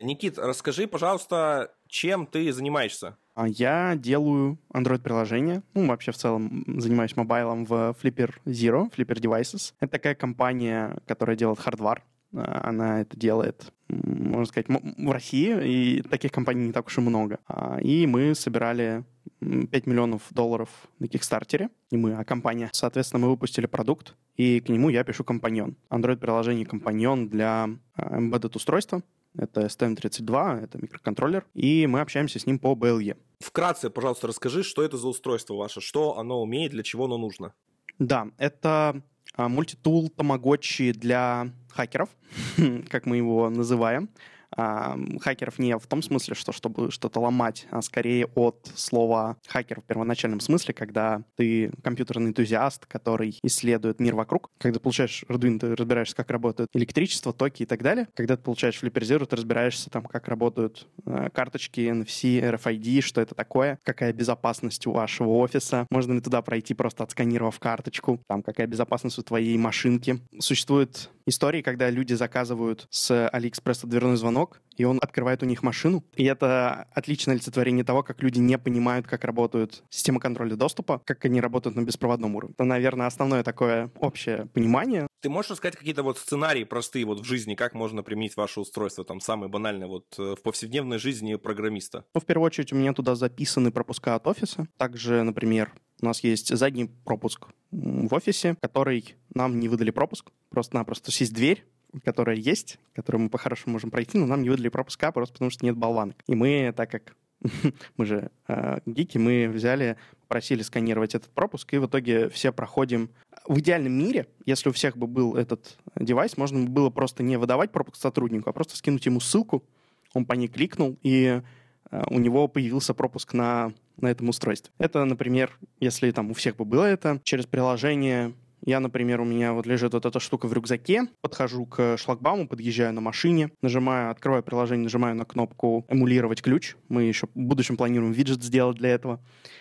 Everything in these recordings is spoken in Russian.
Никит, расскажи, пожалуйста, чем ты занимаешься? А я делаю Android-приложение. Ну, вообще в целом занимаюсь мобайлом в Flipper Zero, Flipper Devices. Это такая компания, которая делает хардвар. А, она это делает, можно сказать, в России, и таких компаний не так уж и много. А, и мы собирали 5 миллионов долларов на Кикстартере, не мы, а компания. Соответственно, мы выпустили продукт, и к нему я пишу компаньон. Android-приложение компаньон для embedded устройства, это STM32, это микроконтроллер, и мы общаемся с ним по BLE. Вкратце, пожалуйста, расскажи, что это за устройство ваше, что оно умеет, для чего оно нужно. Да, это а, мультитул Тамагочи для хакеров, как мы его называем хакеров не в том смысле, что чтобы что-то ломать, а скорее от слова хакер в первоначальном смысле, когда ты компьютерный энтузиаст, который исследует мир вокруг. Когда получаешь Arduino, ты разбираешься, как работает электричество, токи и так далее. Когда ты получаешь Flipper Zero, ты разбираешься, там, как работают э, карточки NFC, RFID, что это такое, какая безопасность у вашего офиса, можно ли туда пройти, просто отсканировав карточку, там, какая безопасность у твоей машинки. Существует истории, когда люди заказывают с Алиэкспресса дверной звонок, и он открывает у них машину. И это отличное олицетворение того, как люди не понимают, как работают системы контроля доступа, как они работают на беспроводном уровне. Это, наверное, основное такое общее понимание. Ты можешь рассказать какие-то вот сценарии простые вот в жизни, как можно применить ваше устройство, там самые банальные вот э, в повседневной жизни программиста? Ну, в первую очередь, у меня туда записаны пропуска от офиса. Также, например, у нас есть задний пропуск в офисе, который нам не выдали пропуск. Просто-напросто есть дверь, которая есть, которую мы по-хорошему можем пройти, но нам не выдали пропуска просто потому, что нет болванок. И мы, так как мы же э, гики, мы взяли, просили сканировать этот пропуск, и в итоге все проходим. В идеальном мире, если у всех бы был этот девайс, можно было просто не выдавать пропуск сотруднику, а просто скинуть ему ссылку, он по ней кликнул, и э, у него появился пропуск на, на этом устройстве. Это, например, если там у всех бы было это, через приложение я, например, у меня вот лежит вот эта штука в рюкзаке, подхожу к шлагбауму, подъезжаю на машине, нажимаю, открываю приложение, нажимаю на кнопку «Эмулировать ключ». Мы еще в будущем планируем виджет сделать для этого.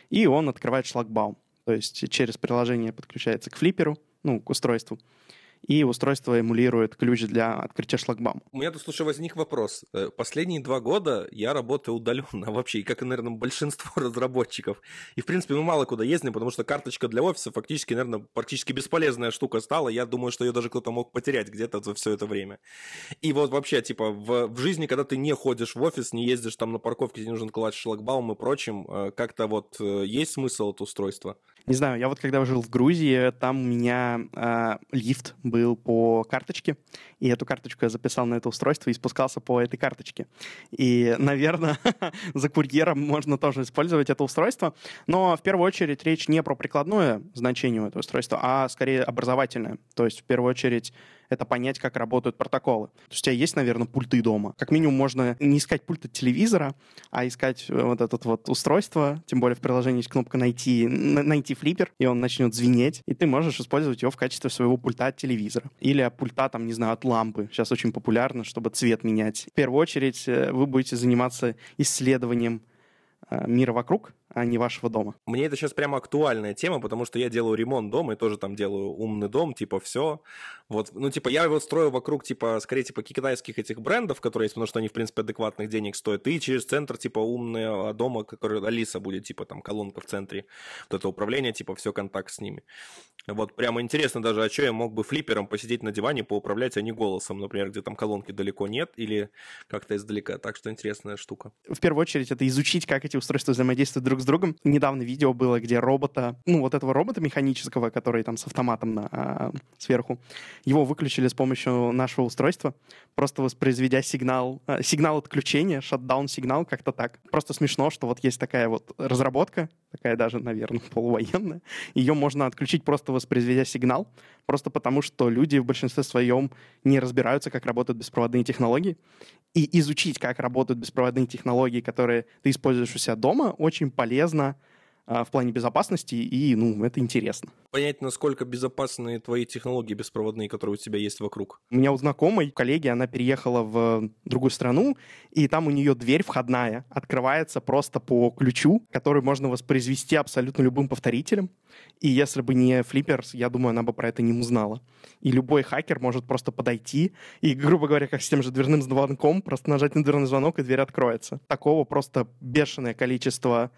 И он открывает шлагбаум. То есть через приложение подключается к флипперу, ну, к устройству и устройство эмулирует ключ для открытия шлагбаума. У меня тут, слушай, возник вопрос. Э, последние два года я работаю удаленно вообще, и как, наверное, большинство разработчиков. И, в принципе, мы мало куда ездим, потому что карточка для офиса фактически, наверное, практически бесполезная штука стала. Я думаю, что ее даже кто-то мог потерять где-то за все это время. И вот вообще, типа, в, в жизни, когда ты не ходишь в офис, не ездишь там на парковке, где нужен класть шлагбаум и прочим, э, как-то вот э, есть смысл это устройство? Не знаю, я вот когда жил в Грузии, там у меня э, лифт был по карточке, и эту карточку я записал на это устройство и спускался по этой карточке. И, наверное, за курьером можно тоже использовать это устройство, но в первую очередь речь не про прикладное значение этого устройства, а скорее образовательное. То есть в первую очередь это понять, как работают протоколы. То есть у тебя есть, наверное, пульты дома. Как минимум можно не искать пульт от телевизора, а искать э, вот это вот устройство, тем более в приложении есть кнопка «Найти», «Найти флиппер», и он начнет звенеть, и ты можешь использовать его в качестве своего пульта от телевизора. Или пульта, там, не знаю, от лампы. Сейчас очень популярно, чтобы цвет менять. В первую очередь э, вы будете заниматься исследованием э, мира вокруг, а не вашего дома. Мне это сейчас прямо актуальная тема, потому что я делаю ремонт дома и тоже там делаю умный дом, типа все. Вот, ну, типа, я его строю вокруг, типа, скорее, типа, китайских этих брендов, которые есть, потому что они, в принципе, адекватных денег стоят, и через центр, типа, умного дома, который Алиса будет, типа, там, колонка в центре, вот это управление, типа, все контакт с ними. Вот прямо интересно даже, а что я мог бы флиппером посидеть на диване, поуправлять, а не голосом, например, где там колонки далеко нет, или как-то издалека. Так что интересная штука. В первую очередь это изучить, как эти устройства взаимодействуют друг с другом. Недавно видео было, где робота, ну вот этого робота механического, который там с автоматом на, а, сверху, его выключили с помощью нашего устройства, просто воспроизведя сигнал, а, сигнал отключения, шатдаун сигнал, как-то так. Просто смешно, что вот есть такая вот разработка, такая даже, наверное, полувоенная, ее можно отключить просто воспроизведя сигнал, просто потому что люди в большинстве своем не разбираются, как работают беспроводные технологии. И изучить, как работают беспроводные технологии, которые ты используешь у себя дома, очень полезно в плане безопасности, и, ну, это интересно. Понять, насколько безопасны твои технологии беспроводные, которые у тебя есть вокруг. У меня у знакомой коллеги, она переехала в другую страну, и там у нее дверь входная открывается просто по ключу, который можно воспроизвести абсолютно любым повторителем. И если бы не Флипперс, я думаю, она бы про это не узнала. И любой хакер может просто подойти и, грубо говоря, как с тем же дверным звонком, просто нажать на дверной звонок, и дверь откроется. Такого просто бешеное количество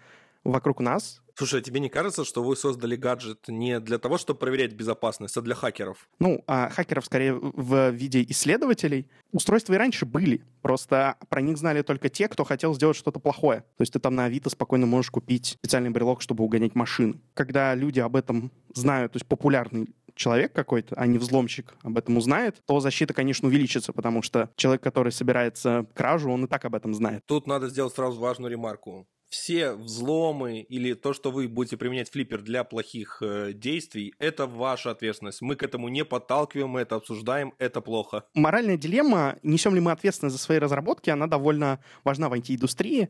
вокруг нас. Слушай, а тебе не кажется, что вы создали гаджет не для того, чтобы проверять безопасность, а для хакеров? Ну, а хакеров скорее в виде исследователей. Устройства и раньше были, просто про них знали только те, кто хотел сделать что-то плохое. То есть ты там на Авито спокойно можешь купить специальный брелок, чтобы угонять машины. Когда люди об этом знают, то есть популярный человек какой-то, а не взломщик об этом узнает, то защита, конечно, увеличится, потому что человек, который собирается кражу, он и так об этом знает. Тут надо сделать сразу важную ремарку все взломы или то, что вы будете применять флиппер для плохих э, действий, это ваша ответственность. Мы к этому не подталкиваем, мы это обсуждаем, это плохо. Моральная дилемма, несем ли мы ответственность за свои разработки, она довольно важна в IT-индустрии.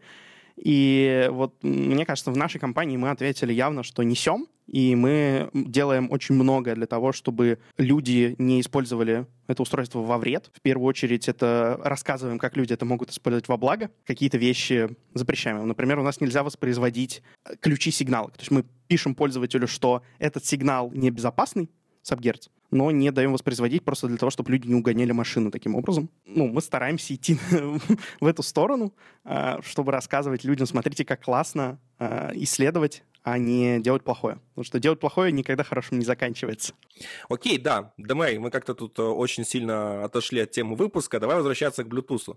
И вот мне кажется, в нашей компании мы ответили явно, что несем, и мы делаем очень многое для того, чтобы люди не использовали это устройство во вред. В первую очередь это рассказываем, как люди это могут использовать во благо. Какие-то вещи запрещаем. Например, у нас нельзя воспроизводить ключи сигналок. То есть мы пишем пользователю, что этот сигнал небезопасный, сабгерц, но не даем воспроизводить просто для того, чтобы люди не угоняли машину таким образом. Ну, мы стараемся идти в эту сторону, а, чтобы рассказывать людям, смотрите, как классно а, исследовать а не делать плохое. Потому что делать плохое никогда хорошим не заканчивается. Окей, да. Дмэй, мы как-то тут э, очень сильно отошли от темы выпуска. Давай возвращаться к Bluetooth.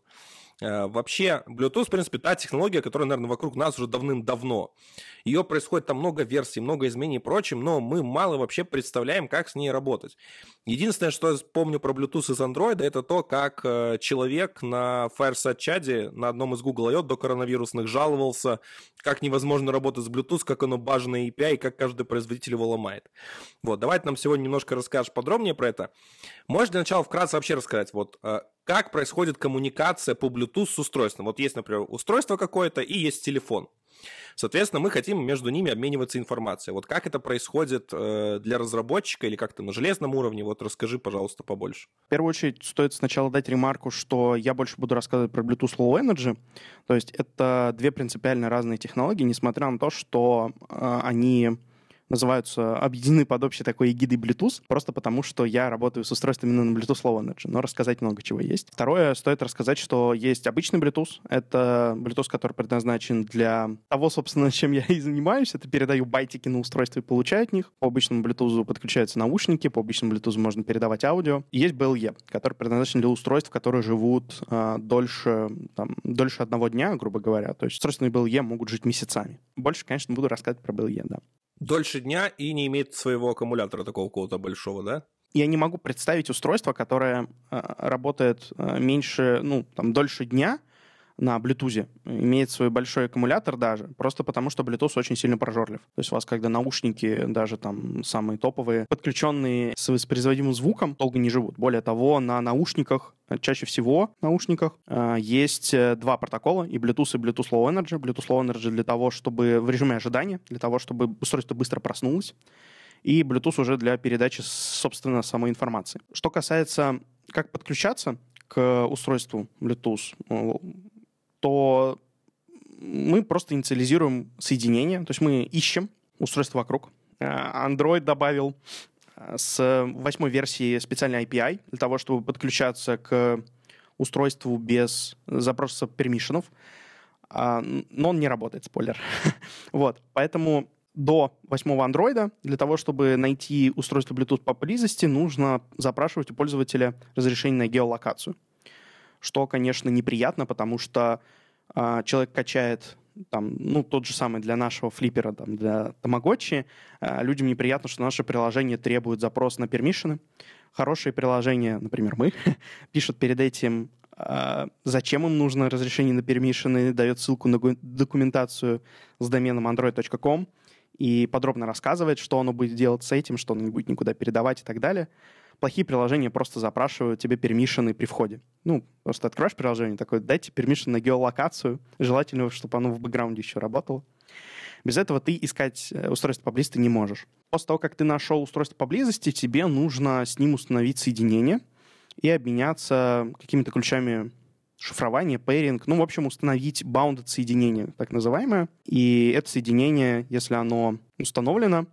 Э, вообще, Bluetooth, в принципе, та технология, которая, наверное, вокруг нас уже давным-давно. Ее происходит там много версий, много изменений и прочим, но мы мало вообще представляем, как с ней работать. Единственное, что я помню про Bluetooth из Android, это то, как э, человек на Fireside чаде на одном из Google I.O. до коронавирусных жаловался, как невозможно работать с Bluetooth, как оно бажано API, и как каждый производитель его ломает. Вот, давай ты нам сегодня немножко расскажешь подробнее про это. Можешь для начала вкратце вообще рассказать, вот, э, как происходит коммуникация по Bluetooth с устройством? Вот есть, например, устройство какое-то и есть телефон. Соответственно, мы хотим между ними обмениваться информацией. Вот как это происходит э, для разработчика или как-то на железном уровне? Вот расскажи, пожалуйста, побольше. В первую очередь стоит сначала дать ремарку, что я больше буду рассказывать про Bluetooth Low Energy. То есть это две принципиально разные технологии, несмотря на то, что э, они называются, объединены под общей такой эгидой Bluetooth, просто потому что я работаю с устройствами на Bluetooth Low Energy, но рассказать много чего есть. Второе, стоит рассказать, что есть обычный Bluetooth, это Bluetooth, который предназначен для того, собственно, чем я и занимаюсь, это передаю байтики на устройство и получаю от них. По обычному Bluetooth подключаются наушники, по обычному Bluetooth можно передавать аудио. И есть BLE, который предназначен для устройств, которые живут э, дольше, там, дольше одного дня, грубо говоря. То есть устройства на BLE могут жить месяцами. Больше, конечно, буду рассказывать про BLE, да дольше дня и не имеет своего аккумулятора такого какого-то большого, да? Я не могу представить устройство, которое э, работает э, меньше, ну, там, дольше дня, на Bluetooth имеет свой большой аккумулятор даже, просто потому что Bluetooth очень сильно прожорлив. То есть у вас, когда наушники, даже там самые топовые, подключенные с воспроизводимым звуком, долго не живут. Более того, на наушниках, чаще всего наушниках, э, есть э, два протокола, и Bluetooth, и Bluetooth Low Energy. Bluetooth Low Energy для того, чтобы в режиме ожидания, для того, чтобы устройство быстро проснулось, и Bluetooth уже для передачи, собственно, самой информации. Что касается, как подключаться к устройству Bluetooth, то мы просто инициализируем соединение, то есть мы ищем устройство вокруг. Э, Android добавил э, с восьмой версии специальный API для того, чтобы подключаться к устройству без запроса пермишенов, а, но он не работает, спойлер. вот, поэтому до восьмого андроида для того, чтобы найти устройство Bluetooth поблизости, нужно запрашивать у пользователя разрешение на геолокацию что, конечно, неприятно, потому что человек качает там, ну, тот же самый для нашего флиппера, там, для Тамагочи, э, людям неприятно, что наше приложение требует запрос на пермишины. Хорошие приложения, например, мы, пишут перед этим, э, зачем им нужно разрешение на пермишины, дает ссылку на документацию с доменом android.com и подробно рассказывает, что оно будет делать с этим, что оно не будет никуда передавать и так далее плохие приложения просто запрашивают тебе пермишины при входе. Ну, просто откроешь приложение, такое, дайте пермишин на геолокацию, желательно, чтобы оно в бэкграунде еще работало. Без этого ты искать э, устройство поблизости не можешь. После того, как ты нашел устройство поблизости, тебе нужно с ним установить соединение и обменяться какими-то ключами шифрования, пейринг, ну, в общем, установить bounded соединение, так называемое. И это соединение, если оно установлено,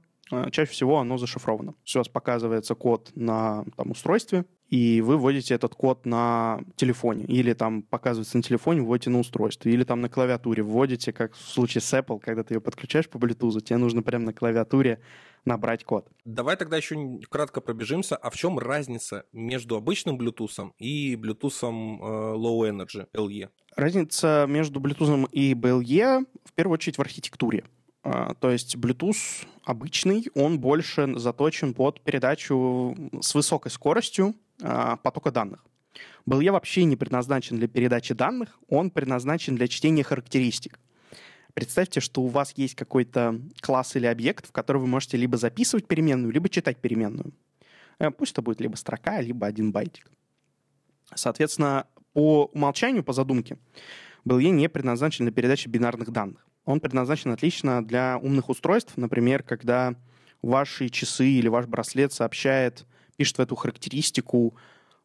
чаще всего оно зашифровано. Вас показывается код на там, устройстве, и вы вводите этот код на телефоне, или там показывается на телефоне, вводите на устройстве, или там на клавиатуре вводите, как в случае с Apple, когда ты ее подключаешь по Bluetooth, тебе нужно прямо на клавиатуре набрать код. Давай тогда еще кратко пробежимся. А в чем разница между обычным Bluetooth и Bluetooth э, Low Energy LE? Разница между Bluetooth и BLE в первую очередь в архитектуре. А, то есть Bluetooth обычный, он больше заточен под передачу с высокой скоростью а, потока данных. BLE вообще не предназначен для передачи данных, он предназначен для чтения характеристик. Представьте, что у вас есть какой-то класс или объект, в который вы можете либо записывать переменную, либо читать переменную. Э, пусть это будет либо строка, либо один байтик. Соответственно, по умолчанию, по задумке, BLE не предназначен для передачи бинарных данных. Он предназначен отлично для умных устройств, например, когда ваши часы или ваш браслет сообщает, пишет в эту характеристику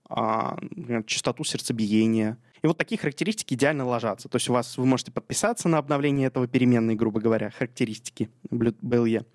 а, например, частоту сердцебиения. И вот такие характеристики идеально ложатся. То есть у вас вы можете подписаться на обновление этого переменной, грубо говоря, характеристики BLE.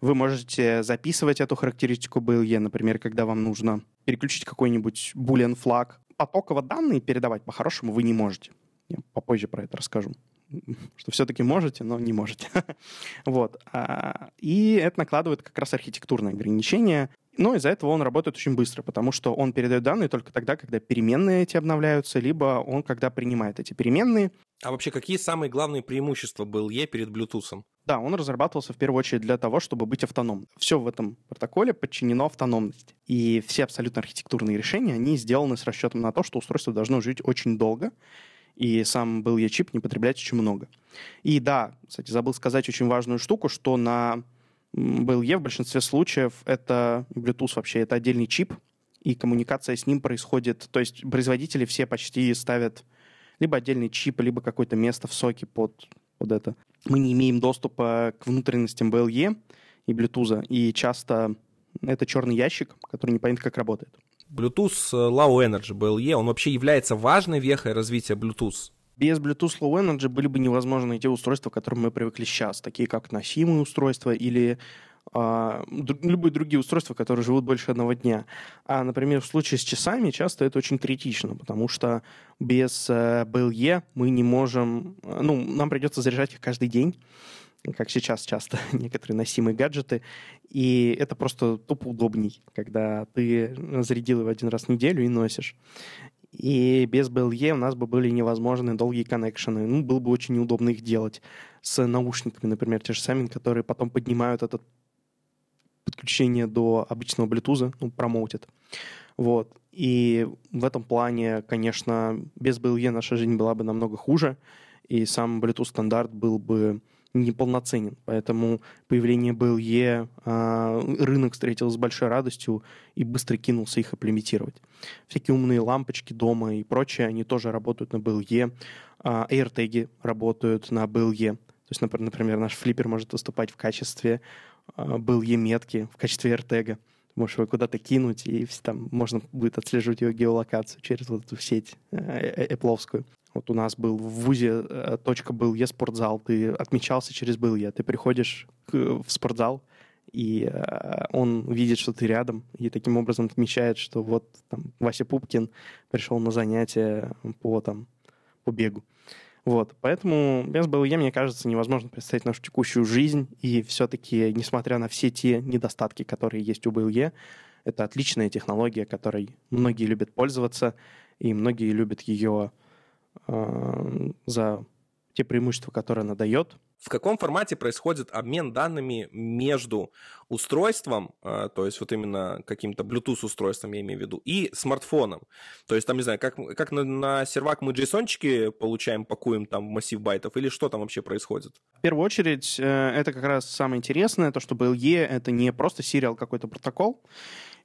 Вы можете записывать эту характеристику BLE, например, когда вам нужно переключить какой-нибудь boolean флаг. Потоково данные передавать по-хорошему вы не можете. Я попозже про это расскажу что все-таки можете, но не можете. вот. А, и это накладывает как раз архитектурные ограничения. Но из-за этого он работает очень быстро, потому что он передает данные только тогда, когда переменные эти обновляются, либо он когда принимает эти переменные. А вообще, какие самые главные преимущества был Е перед Bluetooth? Да, он разрабатывался в первую очередь для того, чтобы быть автономным. Все в этом протоколе подчинено автономности. И все абсолютно архитектурные решения, они сделаны с расчетом на то, что устройство должно жить очень долго, и сам был я чип не потреблять очень много. И да, кстати, забыл сказать очень важную штуку, что на BLE в большинстве случаев это Bluetooth вообще, это отдельный чип, и коммуникация с ним происходит, то есть производители все почти ставят либо отдельный чип, либо какое-то место в соке под, под это. Мы не имеем доступа к внутренностям BLE и Bluetooth, и часто это черный ящик, который непонятно как работает. Bluetooth э, Low Energy BLE, он вообще является важной вехой развития Bluetooth? Без Bluetooth Low Energy были бы невозможны те устройства, к которым мы привыкли сейчас, такие как носимые устройства или а, любые другие устройства, которые живут больше одного дня. А, например, в случае с часами часто это очень критично, потому что без э, BLE мы не можем... Э, ну, нам придется заряжать их каждый день, как сейчас часто некоторые носимые гаджеты, и это просто тупо удобней, когда ты зарядил его один раз в неделю и носишь. И без BLE у нас бы были невозможны долгие коннекшены. Ну, было бы очень неудобно их делать с наушниками, например, те же самые, которые потом поднимают это подключение до обычного Bluetooth, ну, промоутят. Вот. И в этом плане, конечно, без BLE наша жизнь была бы намного хуже, и сам Bluetooth стандарт был бы неполноценен. Поэтому появление BLE а, рынок встретил с большой радостью и быстро кинулся их имплементировать. Всякие умные лампочки дома и прочее, они тоже работают на BLE. А, AirTag работают на BLE. То есть, например, наш флиппер может выступать в качестве а, BLE метки, в качестве AirTag. Можешь его куда-то кинуть, и там можно будет отслеживать его геолокацию через вот эту сеть Apple. Вот у нас был в ВУЗе э, точка был е спортзал, ты отмечался через был я, ты приходишь в спортзал, и э, он видит, что ты рядом, и таким образом отмечает, что вот там Вася Пупкин пришел на занятие по там по бегу. Вот, поэтому без БЛЕ, мне кажется, невозможно представить нашу текущую жизнь, и все-таки, несмотря на все те недостатки, которые есть у БЛЕ, это отличная технология, которой многие любят пользоваться, и многие любят ее за те преимущества, которые она дает. В каком формате происходит обмен данными между устройством, э, то есть вот именно каким-то Bluetooth-устройством, я имею в виду, и смартфоном? То есть там, не знаю, как, как на, на сервак мы JSON-чики получаем, пакуем там в массив байтов, или что там вообще происходит? В первую очередь, э, это как раз самое интересное, то, что BLE — это не просто сериал какой-то протокол,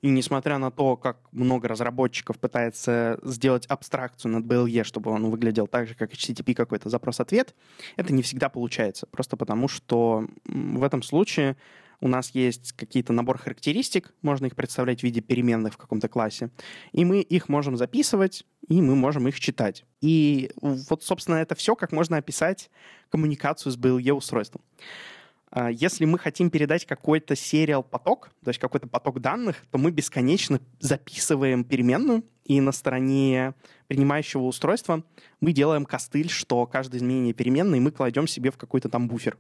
И несмотря на то, как много разработчиков пытается сделать абстракцию над BLE, чтобы он выглядел так же, как HTTP какой-то запрос-ответ, это не всегда получается. Просто потому, что в этом случае у нас есть какие-то набор характеристик, можно их представлять в виде переменных в каком-то классе, и мы их можем записывать, и мы можем их читать. И вот, собственно, это все, как можно описать коммуникацию с BLE-устройством. А, если мы хотим передать какой-то сериал поток, то есть какой-то поток данных, то мы бесконечно записываем переменную, и на стороне принимающего устройства мы делаем костыль, что каждое изменение переменной мы кладем себе в какой-то там буфер.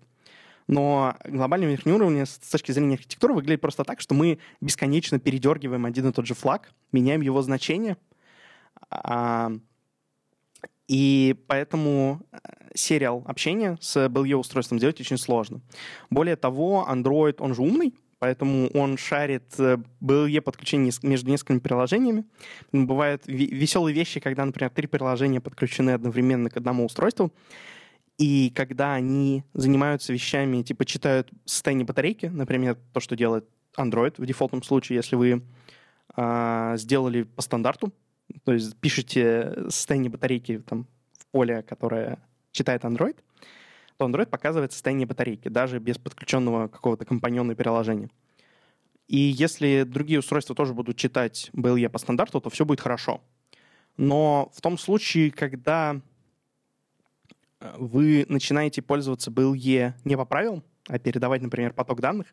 Но глобальный верхний уровень с точки зрения архитектуры выглядит просто так, что мы бесконечно передергиваем один и тот же флаг, меняем его значение, а, и поэтому э, сериал общения с BLE устройством сделать очень сложно. Более того, Android, он же умный, поэтому он шарит BLE э, подключение между несколькими приложениями. Бывают веселые вещи, когда, например, три приложения подключены одновременно к одному устройству, и когда они занимаются вещами, типа читают состояние батарейки, например, то, что делает Android в дефолтном случае, если вы э, сделали по стандарту, то есть пишете состояние батарейки там, в поле, которое читает Android, то Android показывает состояние батарейки, даже без подключенного какого-то компаньона приложения. И если другие устройства тоже будут читать BLE по стандарту, то все будет хорошо. Но в том случае, когда вы начинаете пользоваться BLE не по правилам, а передавать, например, поток данных,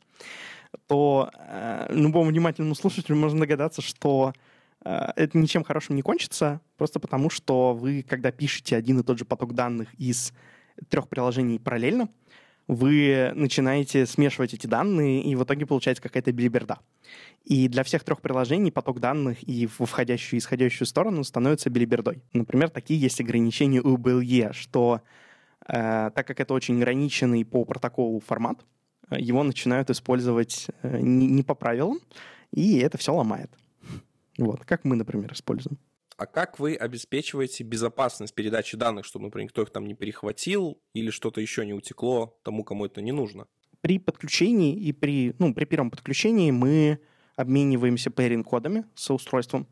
то э, любому внимательному слушателю можно догадаться, что э, это ничем хорошим не кончится, просто потому что вы, когда пишете один и тот же поток данных из трех приложений параллельно, вы начинаете смешивать эти данные, и в итоге получается какая-то билиберда. И для всех трех приложений поток данных и в входящую и исходящую сторону становится билибердой. Например, такие есть ограничения у BLE, что э, так как это очень ограниченный по протоколу формат, его начинают использовать э, не, не по правилам, и это все ломает. Вот, как мы, например, используем. А как вы обеспечиваете безопасность передачи данных, чтобы, например, никто их там не перехватил или что-то еще не утекло тому, кому это не нужно? При подключении и при, ну, при первом подключении мы обмениваемся pairing-кодами с устройством.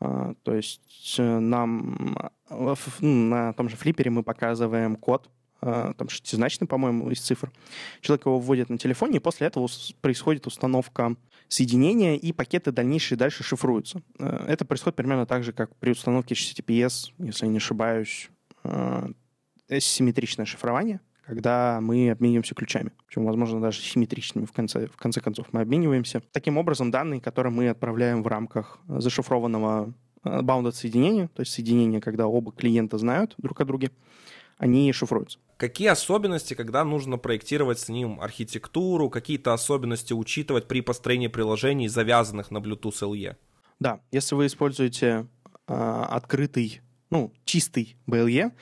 А, то есть э, нам э, ну, на том же флипере мы показываем код, а, там шестизначный, по-моему, из цифр. Человек его вводит на телефоне, и после этого происходит установка соединения, и пакеты дальнейшие дальше шифруются. Э, это происходит примерно так же, как при установке HTTPS, если я не ошибаюсь, э, симметричное шифрование, когда мы обмениваемся ключами. Причем, возможно, даже симметричными в конце, в конце концов мы обмениваемся. Таким образом, данные, которые мы отправляем в рамках зашифрованного э, bounded соединения, то есть соединения, когда оба клиента знают друг о друге, они шифруются. Какие особенности, когда нужно проектировать с ним архитектуру, какие-то особенности учитывать при построении приложений, завязанных на Bluetooth LE? Да, если вы используете э, открытый, ну, чистый BLE,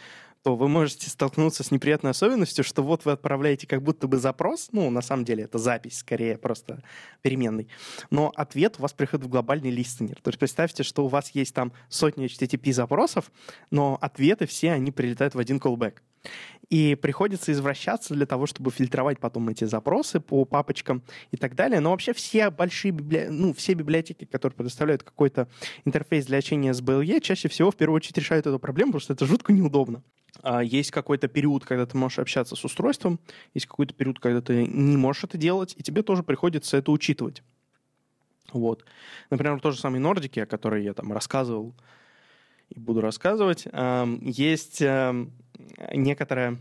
то вы можете столкнуться с неприятной особенностью, что вот вы отправляете как будто бы запрос, ну, на самом деле это запись, скорее просто переменный, но ответ у вас приходит в глобальный листенер. То есть представьте, что у вас есть там сотни HTTP запросов, но ответы все, они прилетают в один callback. И приходится извращаться для того, чтобы фильтровать потом эти запросы по папочкам и так далее. Но вообще все большие библи... ну, все библиотеки, которые предоставляют какой-то интерфейс для общения с BLE, чаще всего в первую очередь решают эту проблему, потому что это жутко неудобно. А есть какой-то период, когда ты можешь общаться с устройством, есть какой-то период, когда ты не можешь это делать, и тебе тоже приходится это учитывать. Вот. Например, в той же самой Нордике, о которой я там рассказывал и буду рассказывать, есть некоторая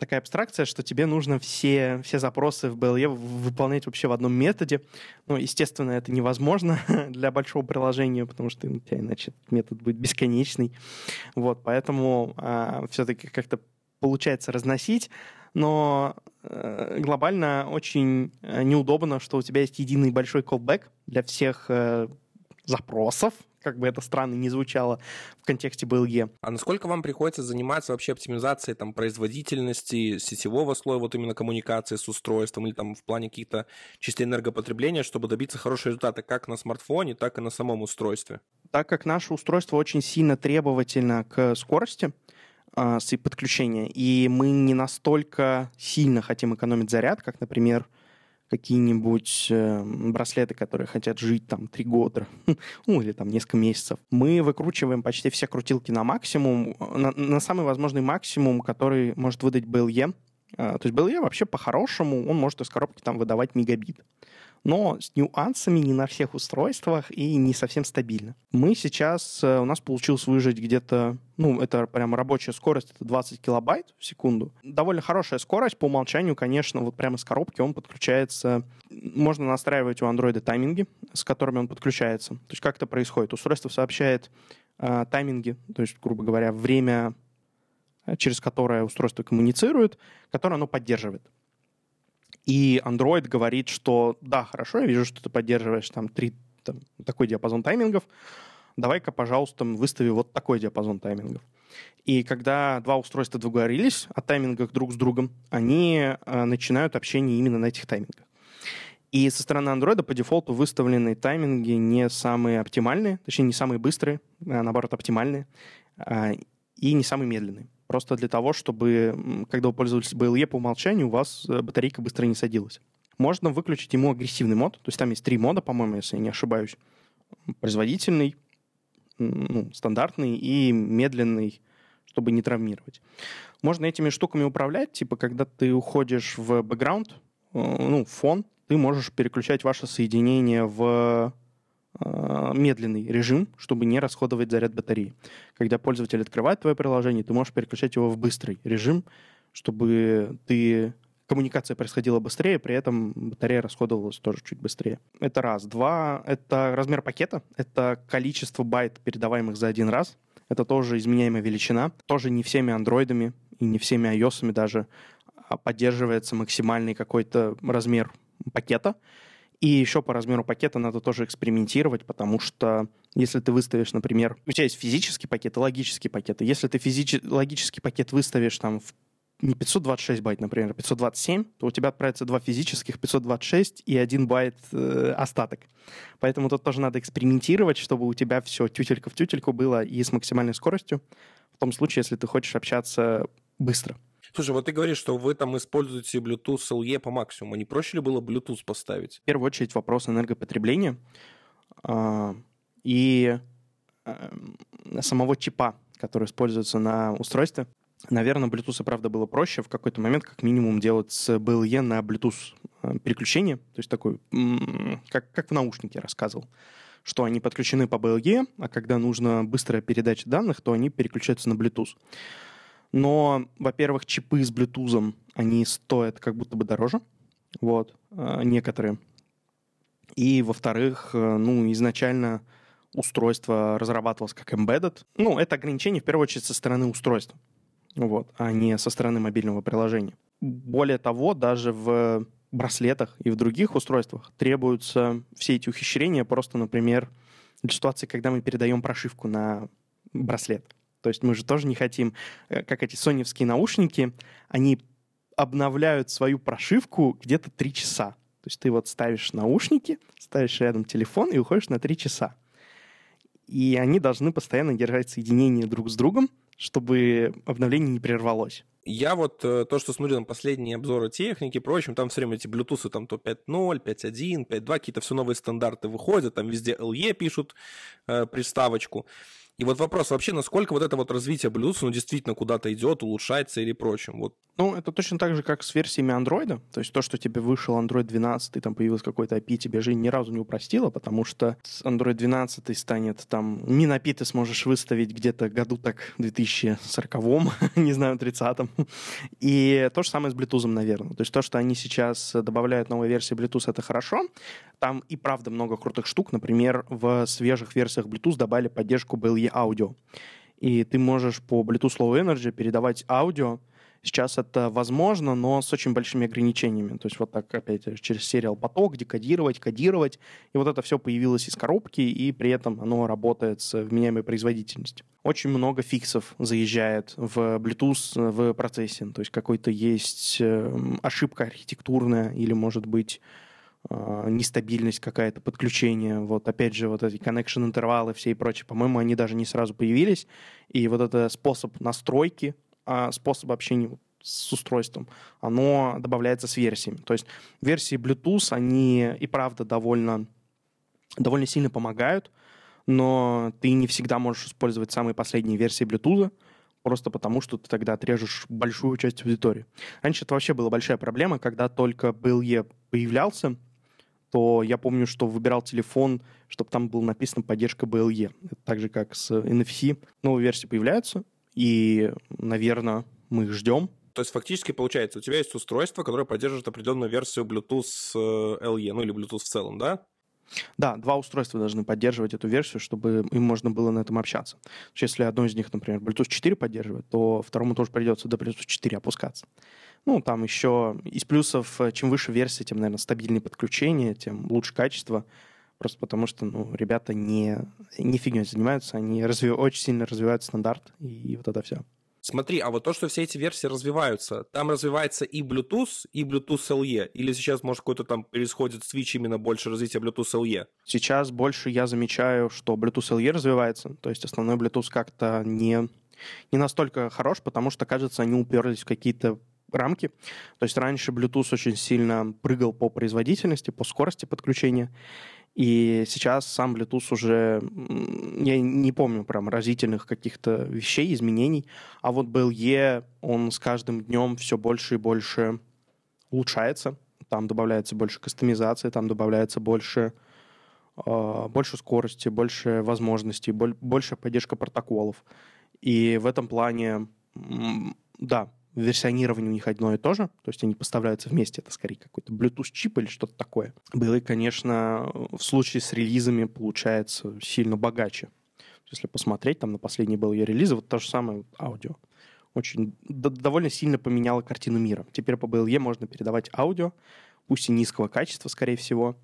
такая абстракция, что тебе нужно все, все запросы в BLE выполнять вообще в одном методе. Ну, естественно, это невозможно для большого приложения, потому что у тебя иначе метод будет бесконечный. Вот, поэтому а, все-таки как-то получается разносить, но э, глобально очень э, неудобно, что у тебя есть единый большой callback для всех э, запросов, как бы это странно не звучало в контексте BLE. А насколько вам приходится заниматься вообще оптимизацией там, производительности сетевого слоя, вот именно коммуникации с устройством или там в плане каких-то частей энергопотребления, чтобы добиться хорошего результата как на смартфоне, так и на самом устройстве? Так как наше устройство очень сильно требовательно к скорости, э, подключения, и мы не настолько сильно хотим экономить заряд, как, например, какие-нибудь э, браслеты, которые хотят жить там три года, ну или там несколько месяцев, мы выкручиваем почти все крутилки на максимум, на, на самый возможный максимум, который может выдать BLE. А, то есть BLE вообще по-хорошему, он может из коробки там выдавать мегабит но с нюансами не на всех устройствах и не совсем стабильно. Мы сейчас, э, у нас получилось выжить где-то, ну, это прям рабочая скорость, это 20 килобайт в секунду. Довольно хорошая скорость, по умолчанию, конечно, вот прямо с коробки он подключается. Можно настраивать у андроида тайминги, с которыми он подключается. То есть как это происходит? Устройство сообщает э, тайминги, то есть, грубо говоря, время э, через которое устройство коммуницирует, которое оно поддерживает. И Android говорит, что да, хорошо, я вижу, что ты поддерживаешь там, три, там такой диапазон таймингов, давай-ка, пожалуйста, выстави вот такой диапазон таймингов. И когда два устройства договорились о таймингах друг с другом, они э, начинают общение именно на этих таймингах. И со стороны Android по дефолту выставлены тайминги не самые оптимальные, точнее, не самые быстрые, а наоборот, оптимальные, э, и не самые медленные. Просто для того, чтобы, когда вы пользовались BLE по умолчанию, у вас э, батарейка быстро не садилась. Можно выключить ему агрессивный мод. То есть там есть три мода, по-моему, если я не ошибаюсь. Производительный, ну, стандартный и медленный, чтобы не травмировать. Можно этими штуками управлять, типа когда ты уходишь в бэкграунд, э, ну, фон, ты можешь переключать ваше соединение в медленный режим, чтобы не расходовать заряд батареи. Когда пользователь открывает твое приложение, ты можешь переключать его в быстрый режим, чтобы ты коммуникация происходила быстрее, при этом батарея расходовалась тоже чуть быстрее. Это раз. Два — это размер пакета, это количество байт, передаваемых за один раз. Это тоже изменяемая величина. Тоже не всеми андроидами и не всеми iOS даже а поддерживается максимальный какой-то размер пакета. И еще по размеру пакета надо тоже экспериментировать, потому что если ты выставишь, например, у тебя есть физический пакет и логический пакет, и если ты физич... логический пакет выставишь там в не 526 байт, например, а 527, то у тебя отправится два физических 526 и один байт э, остаток. Поэтому тут тоже надо экспериментировать, чтобы у тебя все тютелька в тютельку было и с максимальной скоростью, в том случае, если ты хочешь общаться быстро. Слушай, вот ты говоришь, что вы там используете Bluetooth LE по максимуму. Не проще ли было Bluetooth поставить? В первую очередь вопрос энергопотребления э, и э, самого чипа, который используется на устройстве. Наверное, Bluetooth и правда было проще в какой-то момент как минимум делать с BLE на Bluetooth э, переключение, то есть такой, как, как в наушнике рассказывал что они подключены по BLE, а когда нужно быстрая передача данных, то они переключаются на Bluetooth. Но, во-первых, чипы с Bluetooth, они стоят как будто бы дороже, вот, э, некоторые. И, во-вторых, э, ну, изначально устройство разрабатывалось как embedded. Ну, это ограничение, в первую очередь, со стороны устройства, вот, а не со стороны мобильного приложения. Более того, даже в браслетах и в других устройствах требуются все эти ухищрения просто, например, для ситуации, когда мы передаем прошивку на браслет. То есть мы же тоже не хотим, э, как эти соневские наушники, они обновляют свою прошивку где-то три часа. То есть ты вот ставишь наушники, ставишь рядом телефон и уходишь на три часа. И они должны постоянно держать соединение друг с другом, чтобы обновление не прервалось. Я вот э, то, что смотрю на последние обзоры техники, прочим, там все время эти Bluetooth, там то 5.0, 5.1, 5.2, какие-то все новые стандарты выходят, там везде LE пишут э, приставочку. И вот вопрос вообще, насколько вот это вот развитие Bluetooth, ну, действительно куда-то идет, улучшается или прочим? Вот. Ну, это точно так же, как с версиями Android. То есть то, что тебе вышел Android 12, и там появился какой-то API, тебе жизнь ни разу не упростило, потому что с Android 12 станет там... Мин API ты сможешь выставить где-то году так 2040-м, не знаю, 30-м. И то же самое с Bluetooth, наверное. То есть то, что они сейчас добавляют новые версии Bluetooth, это хорошо. Там и правда много крутых штук. Например, в свежих версиях Bluetooth добавили поддержку BLE аудио. И ты можешь по Bluetooth Low Energy передавать аудио. Сейчас это возможно, но с очень большими ограничениями. То есть вот так опять через сериал поток, декодировать, кодировать. И вот это все появилось из коробки, и при этом оно работает с вменяемой производительностью. Очень много фиксов заезжает в Bluetooth в процессе. То есть какой-то есть эм, ошибка архитектурная или, может быть, а, нестабильность какая-то, подключение, вот опять же вот эти connection интервалы все и прочее, по-моему, они даже не сразу появились, и вот это способ настройки, а способ общения с устройством, оно добавляется с версиями. То есть версии Bluetooth, они и правда довольно, довольно сильно помогают, но ты не всегда можешь использовать самые последние версии Bluetooth, просто потому что ты тогда отрежешь большую часть аудитории. Раньше это вообще была большая проблема, когда только BLE появлялся, то я помню, что выбирал телефон, чтобы там было написано поддержка BLE. Это так же, как с NFC. Новые версии появляются, и, наверное, мы их ждем. То есть фактически получается, у тебя есть устройство, которое поддерживает определенную версию Bluetooth LE, ну или Bluetooth в целом, да? Да, два устройства должны поддерживать эту версию, чтобы им можно было на этом общаться. Если одно из них, например, Bluetooth 4 поддерживает, то второму тоже придется до Bluetooth 4 опускаться. Ну, там еще из плюсов, чем выше версия, тем, наверное, стабильнее подключение, тем лучше качество. Просто потому что, ну, ребята не, не фигней занимаются, они развив... очень сильно развивают стандарт, и вот это все. Смотри, а вот то, что все эти версии развиваются, там развивается и Bluetooth, и Bluetooth LE? Или сейчас, может, какой-то там происходит свич именно больше развития Bluetooth LE? Сейчас больше я замечаю, что Bluetooth LE развивается, то есть основной Bluetooth как-то не, не настолько хорош, потому что, кажется, они уперлись в какие-то рамки. То есть раньше Bluetooth очень сильно прыгал по производительности, по скорости подключения. И сейчас сам Bluetooth уже, я не помню прям разительных каких-то вещей, изменений, а вот BLE, он с каждым днем все больше и больше улучшается. Там добавляется больше кастомизации, там добавляется больше, э, больше скорости, больше возможностей, больше поддержка протоколов. И в этом плане, да, версионирование у них одно и то же, то есть они поставляются вместе, это скорее какой-то Bluetooth-чип или что-то такое. И, конечно, в случае с релизами получается сильно богаче. Если посмотреть там на последний был ее релизы, вот то же самое аудио. Очень довольно сильно поменяло картину мира. Теперь по BLE можно передавать аудио, пусть и низкого качества, скорее всего,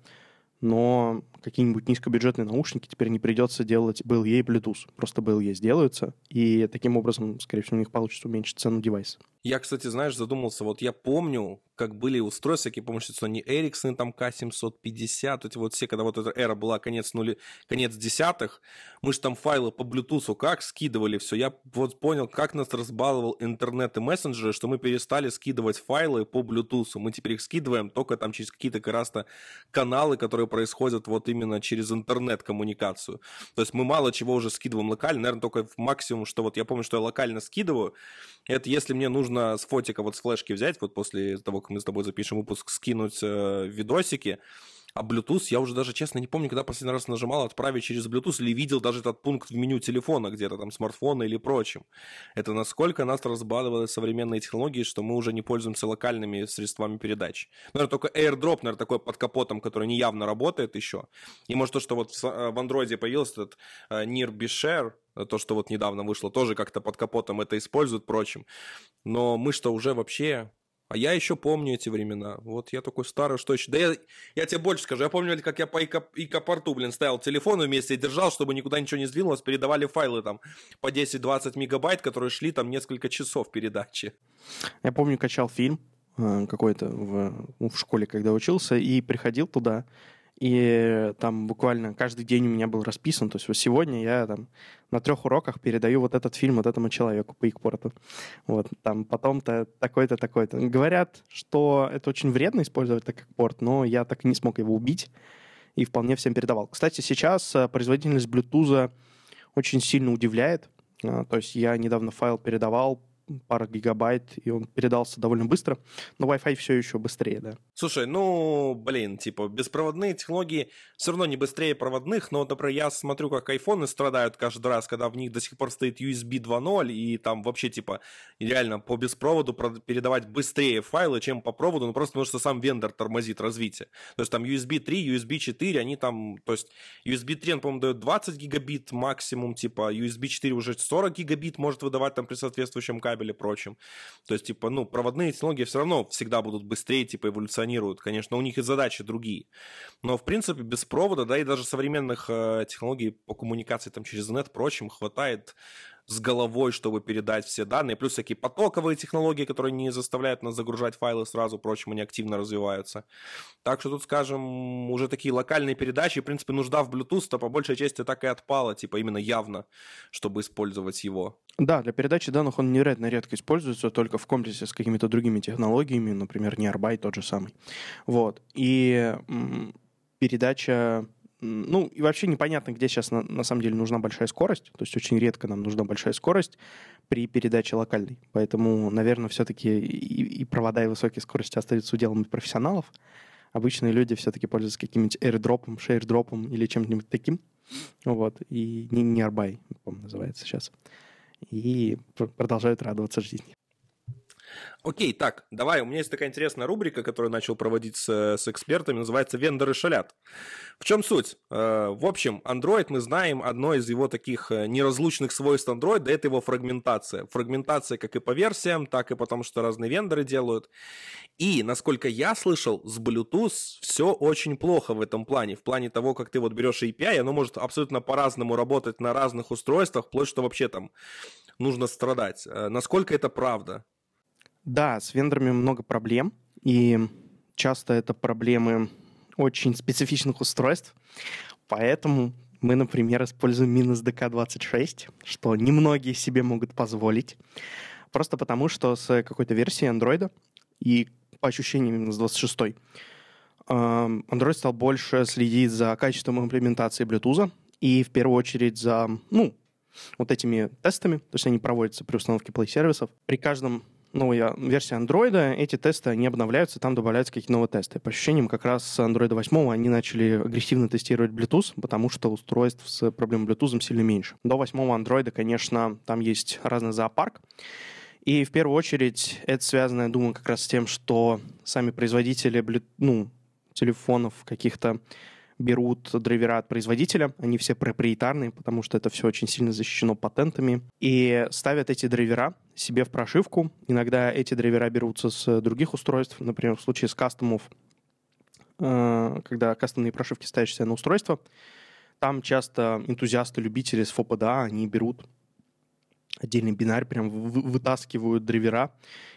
но какие-нибудь низкобюджетные наушники теперь не придется делать BLE и Bluetooth. Просто BLE сделаются, и таким образом, скорее всего, у них получится уменьшить цену девайса. Я, кстати, знаешь, задумался, вот я помню, как были устройства, какие, помню, что они Ericsson, там K750, эти вот все, когда вот эта эра была конец нули, конец десятых, мы же там файлы по Bluetooth как скидывали все. Я вот понял, как нас разбаловал интернет и мессенджеры, что мы перестали скидывать файлы по Bluetooth. Мы теперь их скидываем только там через какие-то как раз каналы, которые происходят вот именно через интернет-коммуникацию. То есть мы мало чего уже скидываем локально, наверное, только максимум, что вот я помню, что я локально скидываю, это если мне нужно с фотика вот с флешки взять, вот после того, как мы с тобой запишем выпуск, скинуть э, видосики, а Bluetooth, я уже даже, честно, не помню, когда последний раз нажимал отправить через Bluetooth или видел даже этот пункт в меню телефона где-то, там, смартфона или прочим. Это насколько нас разбадывали современные технологии, что мы уже не пользуемся локальными средствами передачи. Наверное, только AirDrop, наверное, такой под капотом, который не явно работает еще. И может то, что вот в э, Android появился этот uh, Near Be Share, то, что вот недавно вышло, тоже как-то под капотом это используют, прочим. Но мы что, уже вообще а я еще помню эти времена. Вот я такой старый, что еще. Да я, я тебе больше скажу. Я помню, как я по ИК-порту, блин, ставил телефон вместе и держал, чтобы никуда ничего не сдвинулось. Передавали файлы там по 10-20 мегабайт, которые шли там несколько часов передачи. Я помню, качал фильм э, какой-то в, в школе, когда учился, и приходил туда, и там буквально каждый день у меня был расписан. То есть вот сегодня я там на трех уроках передаю вот этот фильм вот этому человеку по Икпорту. Вот, там потом-то такой-то, такой-то. Говорят, что это очень вредно использовать так как порт, но я так и не смог его убить и вполне всем передавал. Кстати, сейчас э, производительность Bluetooth очень сильно удивляет. А, то есть я недавно файл передавал пара гигабайт, и он передался довольно быстро, но Wi-Fi все еще быстрее, да. Слушай, ну, блин, типа, беспроводные технологии все равно не быстрее проводных, но, например, я смотрю, как айфоны страдают каждый раз, когда в них до сих пор стоит USB 2.0, и там вообще, типа, реально по беспроводу передавать быстрее файлы, чем по проводу, ну, просто потому что сам вендор тормозит развитие. То есть там USB 3, USB 4, они там, то есть USB 3, он, по-моему, дает 20 гигабит максимум, типа, USB 4 уже 40 гигабит может выдавать там при соответствующем кабеле, кабеле прочим. То есть, типа, ну, проводные технологии все равно всегда будут быстрее, типа, эволюционируют. Конечно, у них и задачи другие. Но, в принципе, без провода, да, и даже современных э, технологий по коммуникации там через интернет, прочим, хватает с головой, чтобы передать все данные, плюс всякие потоковые технологии, которые не заставляют нас загружать файлы сразу, впрочем, они активно развиваются. Так что тут, скажем, уже такие локальные передачи, в принципе, нужда в Bluetooth-то по большей части так и отпала, типа именно явно, чтобы использовать его. Да, для передачи данных он невероятно редко используется, только в комплексе с какими-то другими технологиями, например, Nearby тот же самый. Вот. И передача ну, и вообще непонятно, где сейчас на, на самом деле нужна большая скорость. То есть очень редко нам нужна большая скорость при передаче локальной. Поэтому, наверное, все-таки и, и провода, и высокие скорости остаются уделом профессионалов. Обычные люди все-таки пользуются каким-нибудь airdropом, шейрдропом или чем-нибудь таким. Вот. И не Nearby, по-моему, называется сейчас. И продолжают радоваться жизни. Окей, так, давай, у меня есть такая интересная рубрика, которую начал проводить с, с экспертами, называется «Вендоры шалят». В чем суть? Э, в общем, Android, мы знаем, одно из его таких э, неразлучных свойств Android – это его фрагментация. Фрагментация как и по версиям, так и потому, что разные вендоры делают. И, насколько я слышал, с Bluetooth все очень плохо в этом плане. В плане того, как ты вот берешь API, оно может абсолютно по-разному работать на разных устройствах, вплоть что вообще там нужно страдать. Э, насколько это правда? Да, с вендорами много проблем, и часто это проблемы очень специфичных устройств, поэтому мы, например, используем минус DK26, что немногие себе могут позволить, просто потому что с какой-то версией Android и по ощущениям именно с 26 Android стал больше следить за качеством имплементации Bluetooth и в первую очередь за, ну, вот этими тестами, то есть они проводятся при установке Play-сервисов. При каждом новая версия Android, эти тесты, они обновляются, там добавляются какие-то новые тесты. По ощущениям, как раз с Android 8 они начали агрессивно тестировать Bluetooth, потому что устройств с проблемой Bluetooth сильно меньше. До 8 Android, конечно, там есть разный зоопарк. И в первую очередь это связано, я думаю, как раз с тем, что сами производители ну, телефонов каких-то берут драйвера от производителя, они все проприетарные, потому что это все очень сильно защищено патентами, и ставят эти драйвера себе в прошивку. Иногда эти драйвера берутся с других устройств, например, в случае с кастомов, э, когда кастомные прошивки ставишь себе на устройство, там часто энтузиасты, любители с FOPDA, они берут отдельный бинарь, прям вытаскивают драйвера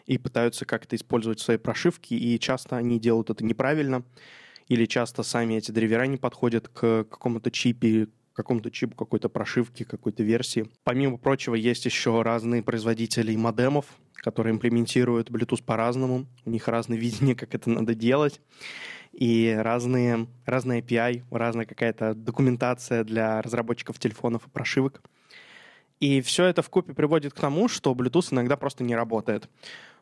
и пытаются как-то использовать свои прошивки, и часто они делают это неправильно, или часто сами эти драйвера не подходят к какому-то чипе, какому-то чипу какой-то прошивки, какой-то версии. Помимо прочего, есть еще разные производители модемов, которые имплементируют Bluetooth по-разному. У них разное видение, как это надо делать. И разные, разные API, разная какая-то документация для разработчиков телефонов и прошивок. И все это в купе приводит к тому, что Bluetooth иногда просто не работает.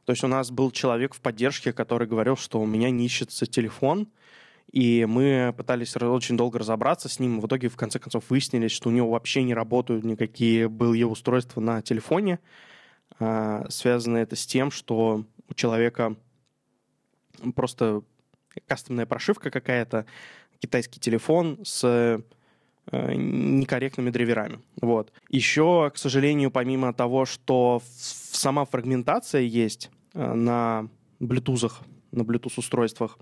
То есть у нас был человек в поддержке, который говорил, что у меня не телефон, и мы пытались очень долго разобраться с ним. В итоге, в конце концов, выяснились, что у него вообще не работают никакие были устройства на телефоне. А, связано это с тем, что у человека просто кастомная прошивка какая-то, китайский телефон с э, некорректными драйверами. Вот. Еще, к сожалению, помимо того, что сама фрагментация есть э, на Bluetooth, на Bluetooth-устройствах.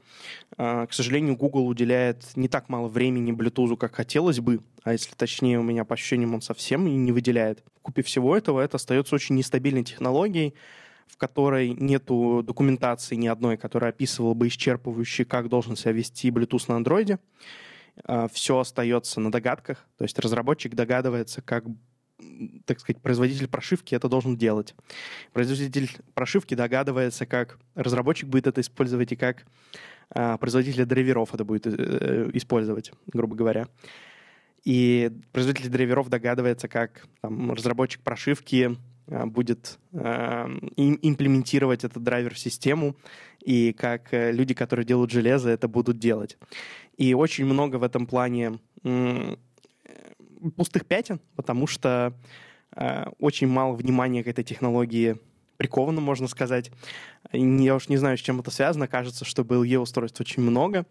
А, к сожалению, Google уделяет не так мало времени Bluetooth, как хотелось бы, а если точнее, у меня по ощущениям он совсем не выделяет. Купив всего этого, это остается очень нестабильной технологией, в которой нету документации ни одной, которая описывала бы исчерпывающе, как должен себя вести Bluetooth на андроиде. А, Все остается на догадках, то есть разработчик догадывается, как так сказать, производитель прошивки это должен делать. Производитель прошивки догадывается, как разработчик будет это использовать и как а, производитель драйверов это будет э, использовать, грубо говоря. И производитель драйверов догадывается, как там, разработчик прошивки а, будет а, имплементировать этот драйвер в систему, и как э, люди, которые делают железо, это будут делать. И очень много в этом плане пустых пятен, потому что э, очень мало внимания к этой технологии приковано, можно сказать. Я уж не знаю, с чем это связано. Кажется, что BLE-устройств очень много,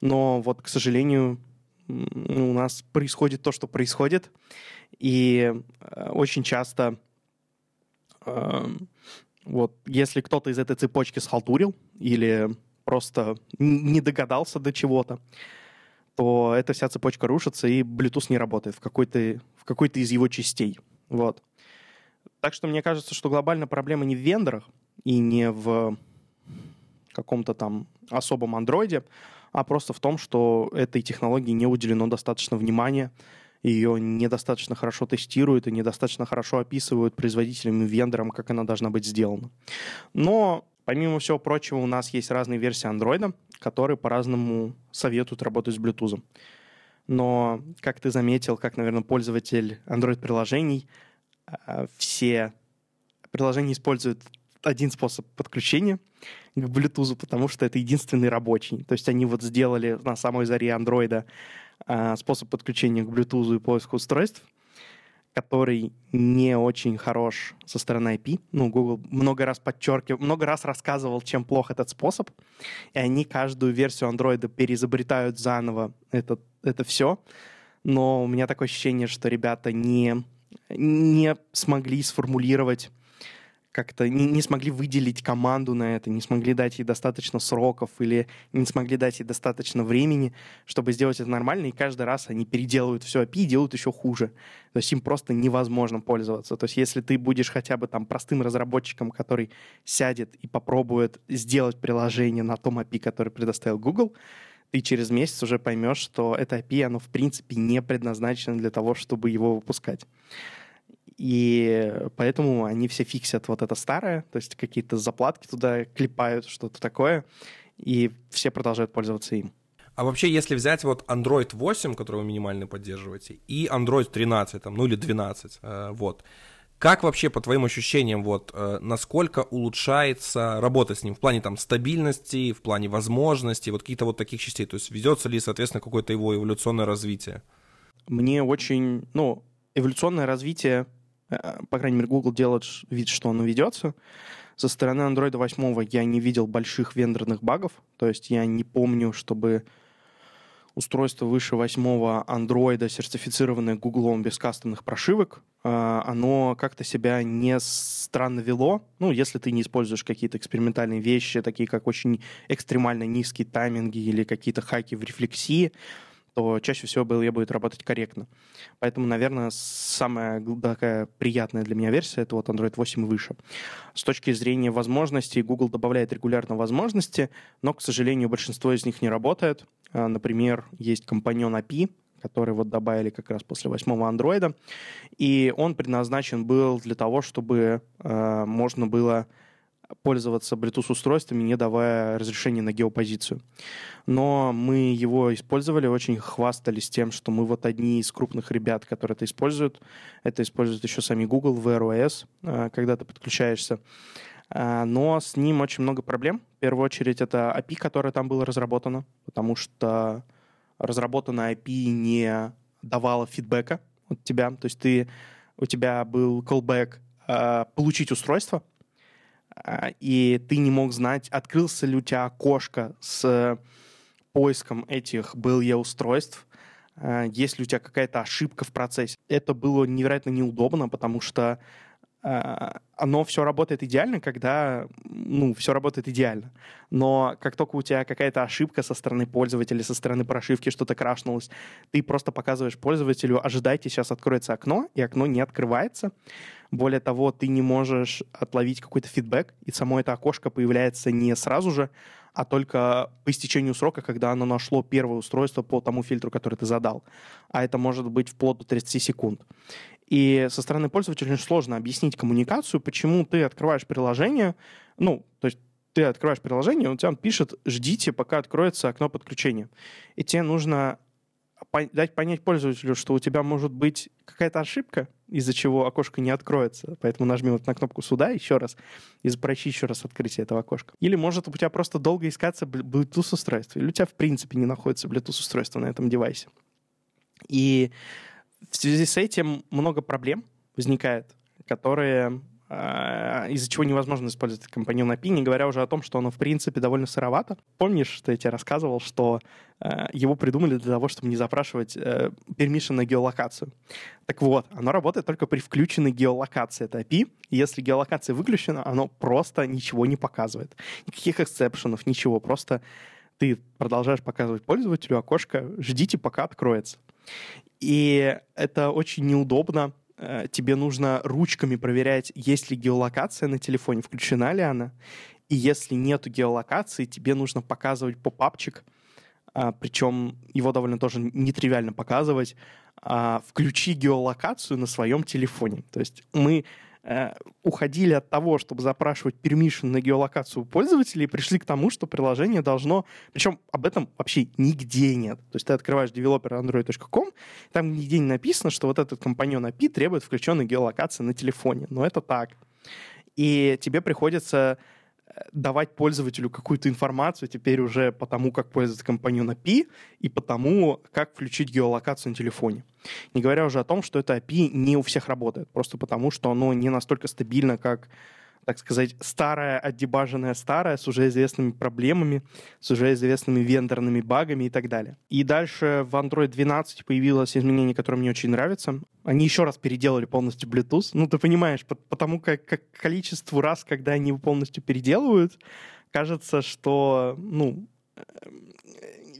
но вот, к сожалению, у нас происходит то, что происходит, и э, очень часто э, вот если кто-то из этой цепочки схалтурил или просто не догадался до чего-то, то эта вся цепочка рушится, и Bluetooth не работает в какой-то, в какой-то из его частей. Вот. Так что мне кажется, что глобально проблема не в вендорах и не в каком-то там особом андроиде, а просто в том, что этой технологии не уделено достаточно внимания, ее недостаточно хорошо тестируют и недостаточно хорошо описывают производителям и вендорам, как она должна быть сделана. Но, помимо всего прочего, у нас есть разные версии андроида, которые по-разному советуют работать с Bluetooth. Но, как ты заметил, как, наверное, пользователь Android-приложений, а, все приложения используют один способ подключения к Bluetooth, потому что это единственный рабочий. То есть они вот сделали на самой заре андроида а, способ подключения к Bluetooth и поиска устройств, который не очень хорош со стороны IP. Ну, Google много раз подчеркивал, много раз рассказывал, чем плох этот способ, и они каждую версию андроида переизобретают заново это, это все. Но у меня такое ощущение, что ребята не, не смогли сформулировать как-то не, не смогли выделить команду на это, не смогли дать ей достаточно сроков или не смогли дать ей достаточно времени, чтобы сделать это нормально, и каждый раз они переделывают все API и делают еще хуже. То есть им просто невозможно пользоваться. То есть если ты будешь хотя бы там простым разработчиком, который сядет и попробует сделать приложение на том API, который предоставил Google, ты через месяц уже поймешь, что это API, оно в принципе не предназначено для того, чтобы его выпускать. И поэтому они все фиксят вот это старое, то есть какие-то заплатки туда клепают, что-то такое, и все продолжают пользоваться им. А вообще, если взять вот Android 8, который вы минимально поддерживаете, и Android 13, там, ну или 12, э, вот, как вообще, по твоим ощущениям, вот, э, насколько улучшается работа с ним в плане там стабильности, в плане возможностей, вот каких-то вот таких частей? То есть ведется ли, соответственно, какое-то его эволюционное развитие? Мне очень, ну, эволюционное развитие по крайней мере, Google делает вид, что оно ведется. Со стороны Android 8 я не видел больших вендорных багов, то есть я не помню, чтобы устройство выше 8 Android, сертифицированное Google без кастомных прошивок, э, оно как-то себя не странно вело. Ну, если ты не используешь какие-то экспериментальные вещи, такие как очень экстремально низкие тайминги или какие-то хаки в рефлексии, то чаще всего BLE будет работать корректно. Поэтому, наверное, самая такая приятная для меня версия — это вот Android 8 и выше. С точки зрения возможностей, Google добавляет регулярно возможности, но, к сожалению, большинство из них не работает. А, например, есть компаньон API, который вот добавили как раз после восьмого андроида, и он предназначен был для того, чтобы э, можно было пользоваться Bluetooth-устройствами, не давая разрешения на геопозицию. Но мы его использовали, очень хвастались тем, что мы вот одни из крупных ребят, которые это используют. Это используют еще сами Google, Wear OS, э, когда ты подключаешься. Э, но с ним очень много проблем. В первую очередь это API, которое там было разработано, потому что разработанная API не давала фидбэка от тебя. То есть ты, у тебя был callback э, получить устройство, и ты не мог знать, открылся ли у тебя окошко с поиском этих BLE-устройств, а, есть ли у тебя какая-то ошибка в процессе. Это было невероятно неудобно, потому что а, оно все работает идеально, когда, ну, все работает идеально. Но как только у тебя какая-то ошибка со стороны пользователя, со стороны прошивки, что-то крашнулось, ты просто показываешь пользователю, ожидайте, сейчас откроется окно, и окно не открывается. Более того, ты не можешь отловить какой-то фидбэк, и само это окошко появляется не сразу же, а только по истечению срока, когда оно нашло первое устройство по тому фильтру, который ты задал. А это может быть вплоть до 30 секунд. И со стороны пользователя очень сложно объяснить коммуникацию, почему ты открываешь приложение, ну, то есть ты открываешь приложение, он тебе пишет «ждите, пока откроется окно подключения». И тебе нужно дать понять пользователю, что у тебя может быть какая-то ошибка, из-за чего окошко не откроется. Поэтому нажми вот на кнопку сюда еще раз и запроси еще раз открытие этого окошка. Или может у тебя просто долго искаться Bluetooth устройство, или у тебя в принципе не находится Bluetooth устройство на этом девайсе. И в связи с этим много проблем возникает, которые а, из-за чего невозможно использовать компаньон API, не говоря уже о том, что оно, в принципе, довольно сыровато. Помнишь, что я тебе рассказывал, что э, его придумали для того, чтобы не запрашивать э, permission на геолокацию? Так вот, оно работает только при включенной геолокации. Это API, и если геолокация выключена, оно просто ничего не показывает. Никаких эксцепшенов, ничего. Просто ты продолжаешь показывать пользователю окошко «ждите, пока откроется». И это очень неудобно, э, тебе нужно ручками проверять, есть ли геолокация на телефоне, включена ли она. И если нет геолокации, тебе нужно показывать попапчик, а, причем его довольно тоже нетривиально показывать, а, включи геолокацию на своем телефоне. То есть мы уходили от того, чтобы запрашивать permission на геолокацию пользователей, и пришли к тому, что приложение должно... Причем об этом вообще нигде нет. То есть ты открываешь developer.android.com, там нигде не написано, что вот этот компаньон API требует включенной геолокации на телефоне. Но это так. И тебе приходится давать пользователю какую-то информацию теперь уже по тому, как пользоваться компаньон API и по тому, как включить геолокацию на телефоне. Не говоря уже о том, что это API не у всех работает, просто потому что оно не настолько стабильно, как так сказать, старая, отдебаженная старая, с уже известными проблемами, с уже известными вендорными багами и так далее. И дальше в Android 12 появилось изменение, которое мне очень нравится. Они еще раз переделали полностью Bluetooth. Ну, ты понимаешь, потому как, как количеству раз, когда они его полностью переделывают, кажется, что, ну, э,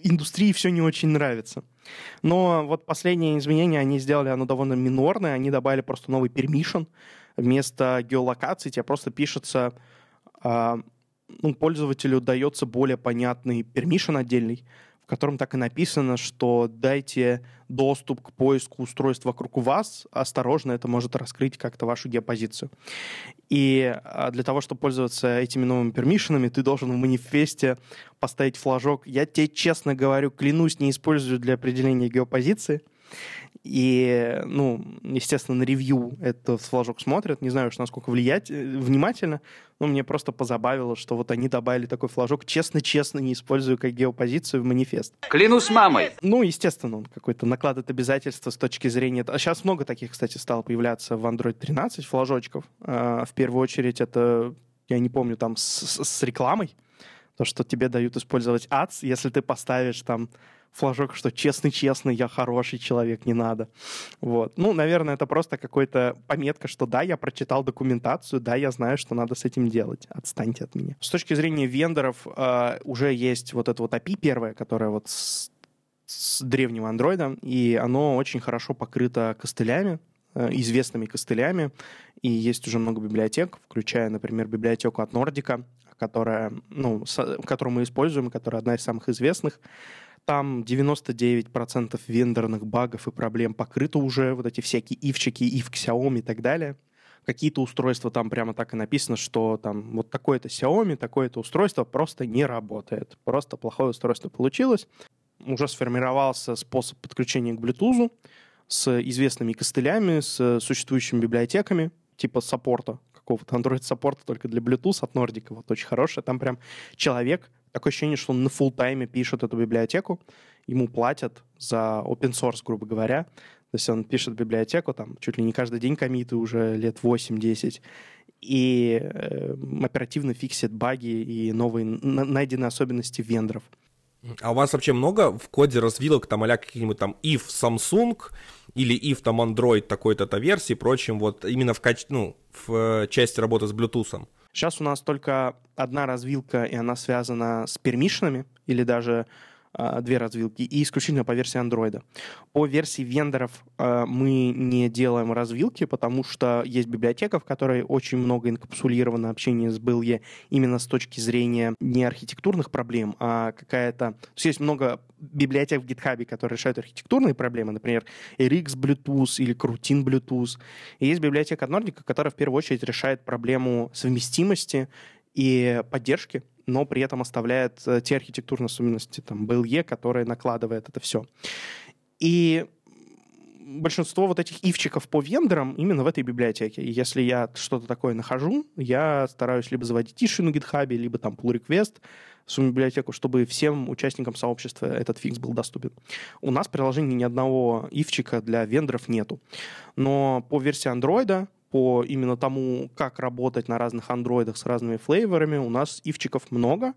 индустрии все не очень нравится. Но вот последнее изменение они сделали, оно довольно минорное, они добавили просто новый permission, вместо геолокации тебе просто пишется, э, ну, пользователю дается более понятный permission отдельный, в котором так и написано, что дайте доступ к поиску устройств вокруг вас, осторожно, это может раскрыть как-то вашу геопозицию. И а, для того, чтобы пользоваться этими новыми пермишинами, ты должен в манифесте поставить флажок «Я тебе честно говорю, клянусь, не использую для определения геопозиции». И, ну, естественно, на ревью этот флажок смотрят. Не знаю уж, насколько влиять, э, внимательно, но мне просто позабавило, что вот они добавили такой флажок «Честно-честно не использую как геопозицию в манифест». Клянусь мамой! Ну, естественно, он какой-то накладывает обязательства с точки зрения... А сейчас много таких, кстати, стало появляться в Android 13 флажочков. А, в первую очередь это, я не помню, там с, с рекламой. То, что тебе дают использовать ads, если ты поставишь там флажок, что честный-честный, я хороший человек, не надо. Вот. Ну, наверное, это просто какой-то пометка, что да, я прочитал документацию, да, я знаю, что надо с этим делать. Отстаньте от меня. С точки зрения вендоров э, уже есть вот это вот API первое, которое вот с, с древнего андроида, и оно очень хорошо покрыто костылями, э, известными костылями, и есть уже много библиотек, включая, например, библиотеку от Нордика, которая, ну, с, которую мы используем, которая одна из самых известных, там 99% вендорных багов и проблем покрыто уже, вот эти всякие ивчики, ив Xiaomi и так далее. Какие-то устройства там прямо так и написано, что там вот такое-то Xiaomi, такое-то устройство просто не работает. Просто плохое устройство получилось. Уже сформировался способ подключения к Bluetooth с известными костылями, с существующими библиотеками, типа саппорта, какого-то Android-саппорта только для Bluetooth от Nordic. Вот очень хороший. Там прям человек Такое ощущение, что он на full тайме пишет эту библиотеку, ему платят за open source, грубо говоря. То есть он пишет библиотеку, там, чуть ли не каждый день комиты уже лет 8-10, и э, оперативно фиксит баги и новые найденные особенности вендоров. А у вас вообще много в коде развилок, там, а какие-нибудь там if Samsung или if там Android такой-то версии прочим, вот именно в, каче... ну, в э, части работы с Bluetooth? Сейчас у нас только одна развилка, и она связана с пермишинами, или даже две развилки, и исключительно по версии Android. По версии вендоров а, мы не делаем развилки, потому что есть библиотека, в которой очень много инкапсулировано общение с BLE именно с точки зрения не архитектурных проблем, а какая-то... То есть есть много библиотек в GitHub, которые решают архитектурные проблемы, например, RX Bluetooth или Crutin Bluetooth. И есть библиотека от Nordic, которая в первую очередь решает проблему совместимости и поддержки но при этом оставляет э, те архитектурные особенности, там, BLE, которые накладывает это все. И большинство вот этих ивчиков по вендорам именно в этой библиотеке. И если я что-то такое нахожу, я стараюсь либо заводить иши на GitHub, либо там pull request в свою библиотеку, чтобы всем участникам сообщества этот фикс был доступен. У нас в приложении ни одного ивчика для вендоров нету. Но по версии Android по именно тому, как работать на разных андроидах с разными флейворами, у нас ивчиков много,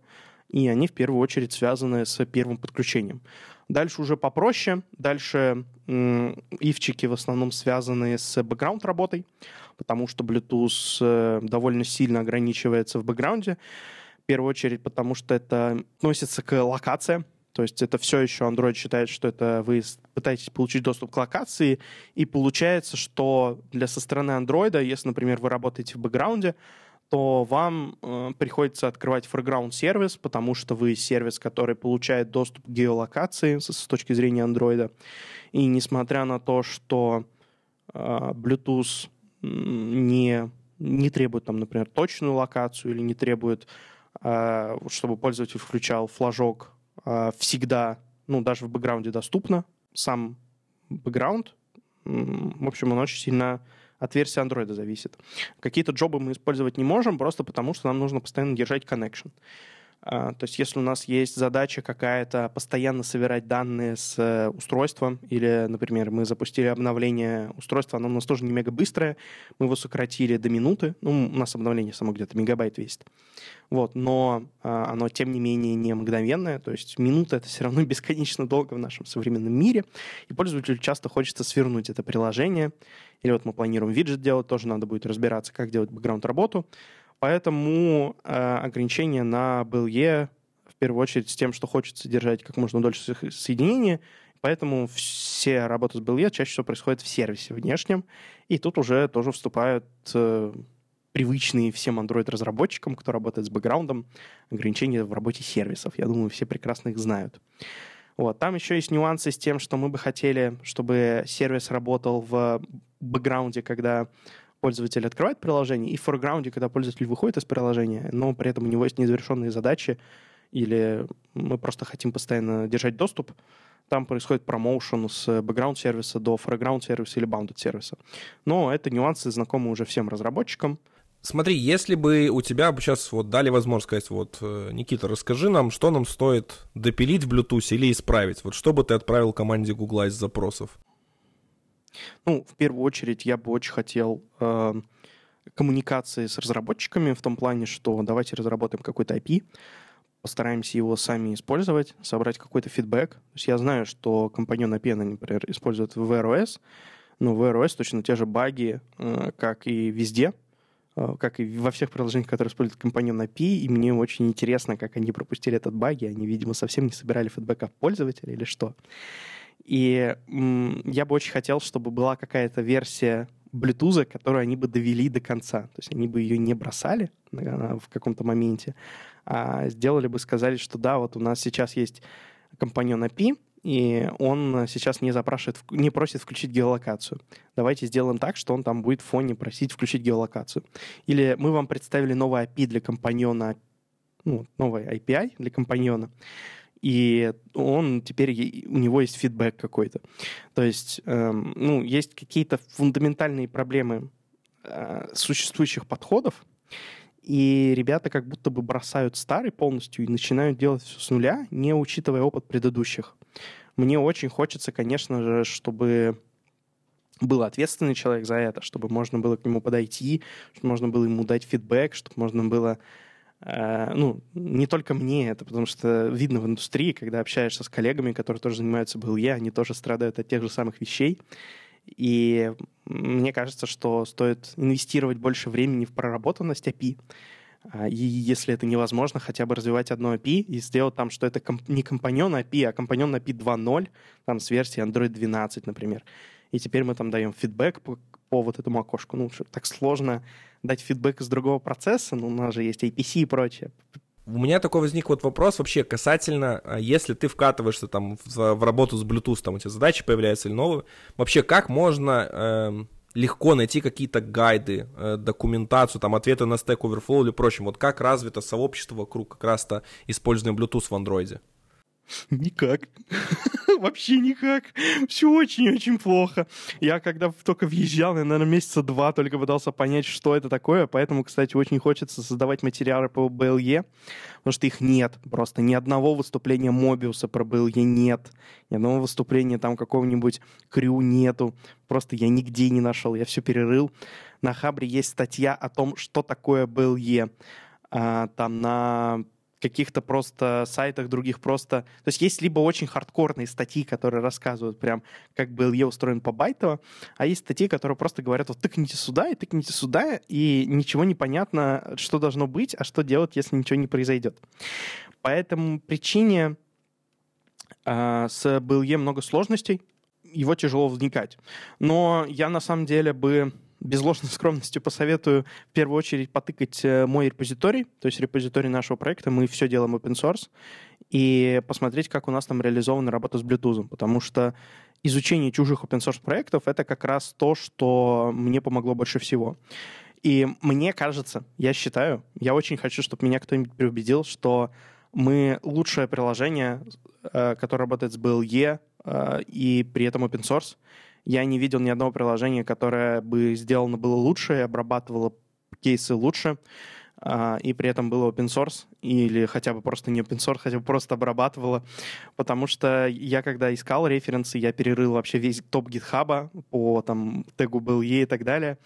и они в первую очередь связаны с первым подключением. Дальше уже попроще. Дальше ивчики в основном связаны с бэкграунд работой, потому что Bluetooth э, довольно сильно ограничивается в бэкграунде. В первую очередь, потому что это относится к локациям. То есть это все еще Android считает, что это вы пытаетесь получить доступ к локации, и получается, что для со стороны Android, если, например, вы работаете в бэкграунде, то вам э, приходится открывать foreground сервис, потому что вы сервис, который получает доступ к геолокации с, с точки зрения Android. И несмотря на то, что э, Bluetooth не, не требует, там, например, точную локацию или не требует, э, чтобы пользователь включал флажок всегда, ну, даже в бэкграунде доступно, сам бэкграунд, в общем, он очень сильно от версии Android зависит. Какие-то джобы мы использовать не можем, просто потому что нам нужно постоянно держать connection. А, то есть если у нас есть задача какая-то постоянно собирать данные с э, устройства, или, например, мы запустили обновление устройства, оно у нас тоже не мега быстрое, мы его сократили до минуты, ну, у нас обновление само где-то мегабайт весит, вот, но а, оно, тем не менее, не мгновенное, то есть минута — это все равно бесконечно долго в нашем современном мире, и пользователю часто хочется свернуть это приложение, или вот мы планируем виджет делать, тоже надо будет разбираться, как делать бэкграунд-работу, Поэтому э, ограничение на BLE в первую очередь с тем, что хочется держать как можно дольше соединения, поэтому все работы с BLE чаще всего происходят в сервисе внешнем, и тут уже тоже вступают э, привычные всем Android-разработчикам, кто работает с бэкграундом, ограничения в работе сервисов. Я думаю, все прекрасно их знают. Вот. Там еще есть нюансы с тем, что мы бы хотели, чтобы сервис работал в бэкграунде, когда пользователь открывает приложение, и в форграунде, когда пользователь выходит из приложения, но при этом у него есть незавершенные задачи, или мы просто хотим постоянно держать доступ, там происходит промоушен с бэкграунд-сервиса до форграунд-сервиса или баундед-сервиса. Но это нюансы знакомы уже всем разработчикам. Смотри, если бы у тебя сейчас вот дали возможность сказать, вот, э, Никита, расскажи нам, что нам стоит допилить в Bluetooth или исправить. Вот что бы ты отправил команде Гугла из запросов? Ну, в первую очередь, я бы очень хотел э, коммуникации с разработчиками в том плане, что давайте разработаем какой-то IP, постараемся его сами использовать, собрать какой-то фидбэк. То есть я знаю, что компаньон API, например, используют в VROS, но в VROS точно те же баги, э, как и везде, э, как и во всех приложениях, которые используют компаньон API, и мне очень интересно, как они пропустили этот баги. Они, видимо, совсем не собирали фидбэк от пользователя или что. И я бы очень хотел, чтобы была какая-то версия Bluetooth, которую они бы довели до конца. То есть они бы ее не бросали в каком-то моменте, а сделали бы, сказали, что да, вот у нас сейчас есть компаньон API, и он сейчас не запрашивает, не просит включить геолокацию. Давайте сделаем так, что он там будет в фоне просить включить геолокацию. Или мы вам представили новый API для компаньона, ну, новый API для компаньона, и он теперь, у него есть фидбэк какой-то. То есть, эм, ну, есть какие-то фундаментальные проблемы э, существующих подходов, и ребята как будто бы бросают старый полностью и начинают делать все с нуля, не учитывая опыт предыдущих. Мне очень хочется, конечно же, чтобы был ответственный человек за это, чтобы можно было к нему подойти, чтобы можно было ему дать фидбэк, чтобы можно было ну, не только мне это, потому что видно в индустрии, когда общаешься с коллегами, которые тоже занимаются БЛЕ, они тоже страдают от тех же самых вещей. И мне кажется, что стоит инвестировать больше времени в проработанность API. А, и если это невозможно, хотя бы развивать одно API и сделать там, что это не компаньон API, а компаньон API 2.0, там с версии Android 12, например. И теперь мы там даем фидбэк по, по вот этому окошку. Ну, так сложно дать фидбэк из другого процесса, но у нас же есть APC и прочее. У меня такой возник вот вопрос вообще касательно, а, если ты вкатываешься там в, в работу с Bluetooth, там у тебя задачи появляются или новые, вообще как можно э, легко найти какие-то гайды, э, документацию, там ответы на Stack Overflow или прочим, вот как развито сообщество вокруг как раз-то использования Bluetooth в андроиде? Никак. Вообще никак. Все очень-очень плохо. Я когда только въезжал, я, наверное, месяца два только пытался понять, что это такое. Поэтому, кстати, очень хочется создавать материалы по BLE, потому что их нет. Просто ни одного выступления Мобиуса про BLE нет. Ни одного выступления там какого-нибудь Крю нету. Просто я нигде не нашел. Я все перерыл. На Хабре есть статья о том, что такое BLE. А, там на каких-то просто сайтах других просто... То есть есть либо очень хардкорные статьи, которые рассказывают прям, как BLE устроен по байтово, а есть статьи, которые просто говорят, вот тыкните сюда и тыкните сюда, и ничего не понятно, что должно быть, а что делать, если ничего не произойдет. По этому причине А, с BLE много сложностей, его тяжело вникать. Но я на самом деле бы без ложной скромности посоветую в первую очередь потыкать э, мой репозиторий, то есть репозиторий нашего проекта. Мы все делаем open source. И посмотреть, как у нас там реализована работа с Bluetooth. Потому что изучение чужих open source проектов — это как раз то, что мне помогло больше всего. И мне кажется, я считаю, я очень хочу, чтобы меня кто-нибудь переубедил, что мы лучшее приложение, э, которое работает с BLE э, и при этом open source. Я не видел ни одного приложения, которое бы сделано было лучше обрабатывало кейсы лучше, э, и при этом было open source, или хотя бы просто не open source, хотя бы просто обрабатывало. Потому что я, когда искал референсы, я перерыл вообще весь топ гитхаба по там, тегу BLE и так далее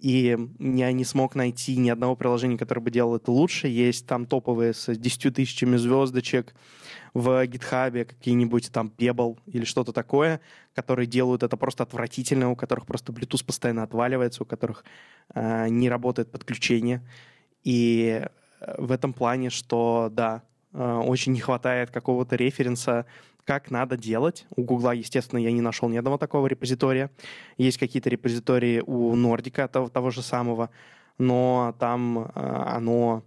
и я не смог найти ни одного приложения, которое бы делало это лучше. Есть там топовые с 10 тысячами звездочек в GitHub, какие-нибудь там Pebble или что-то такое, которые делают это просто отвратительно, у которых просто Bluetooth постоянно отваливается, у которых э, не работает подключение. И э, в этом плане, что да, э, очень не хватает какого-то референса как надо делать. У Гугла, естественно, я не нашел ни одного такого репозитория. Есть какие-то репозитории у Нордика, того, того же самого, но там э, оно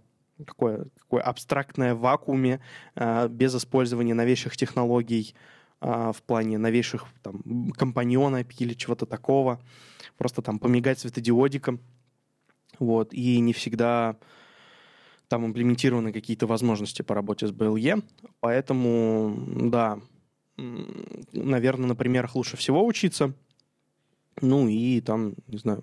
такое абстрактное в вакууме, э, без использования новейших технологий э, в плане новейших там, компаньона или чего-то такого. Просто там помигать светодиодиком. Вот, и не всегда там имплементированы какие-то возможности по работе с BLE. Поэтому, да, наверное, на примерах лучше всего учиться. Ну и там, не знаю,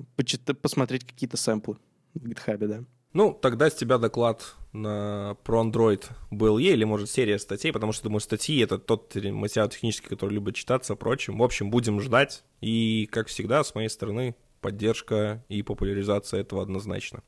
посмотреть какие-то сэмплы в GitHub, да. Ну, тогда с тебя доклад на, про Android был или, может, серия статей, потому что, думаю, статьи — это тот материал технический, который любит читаться, прочим. В общем, будем ждать. И, как всегда, с моей стороны, поддержка и популяризация этого однозначно.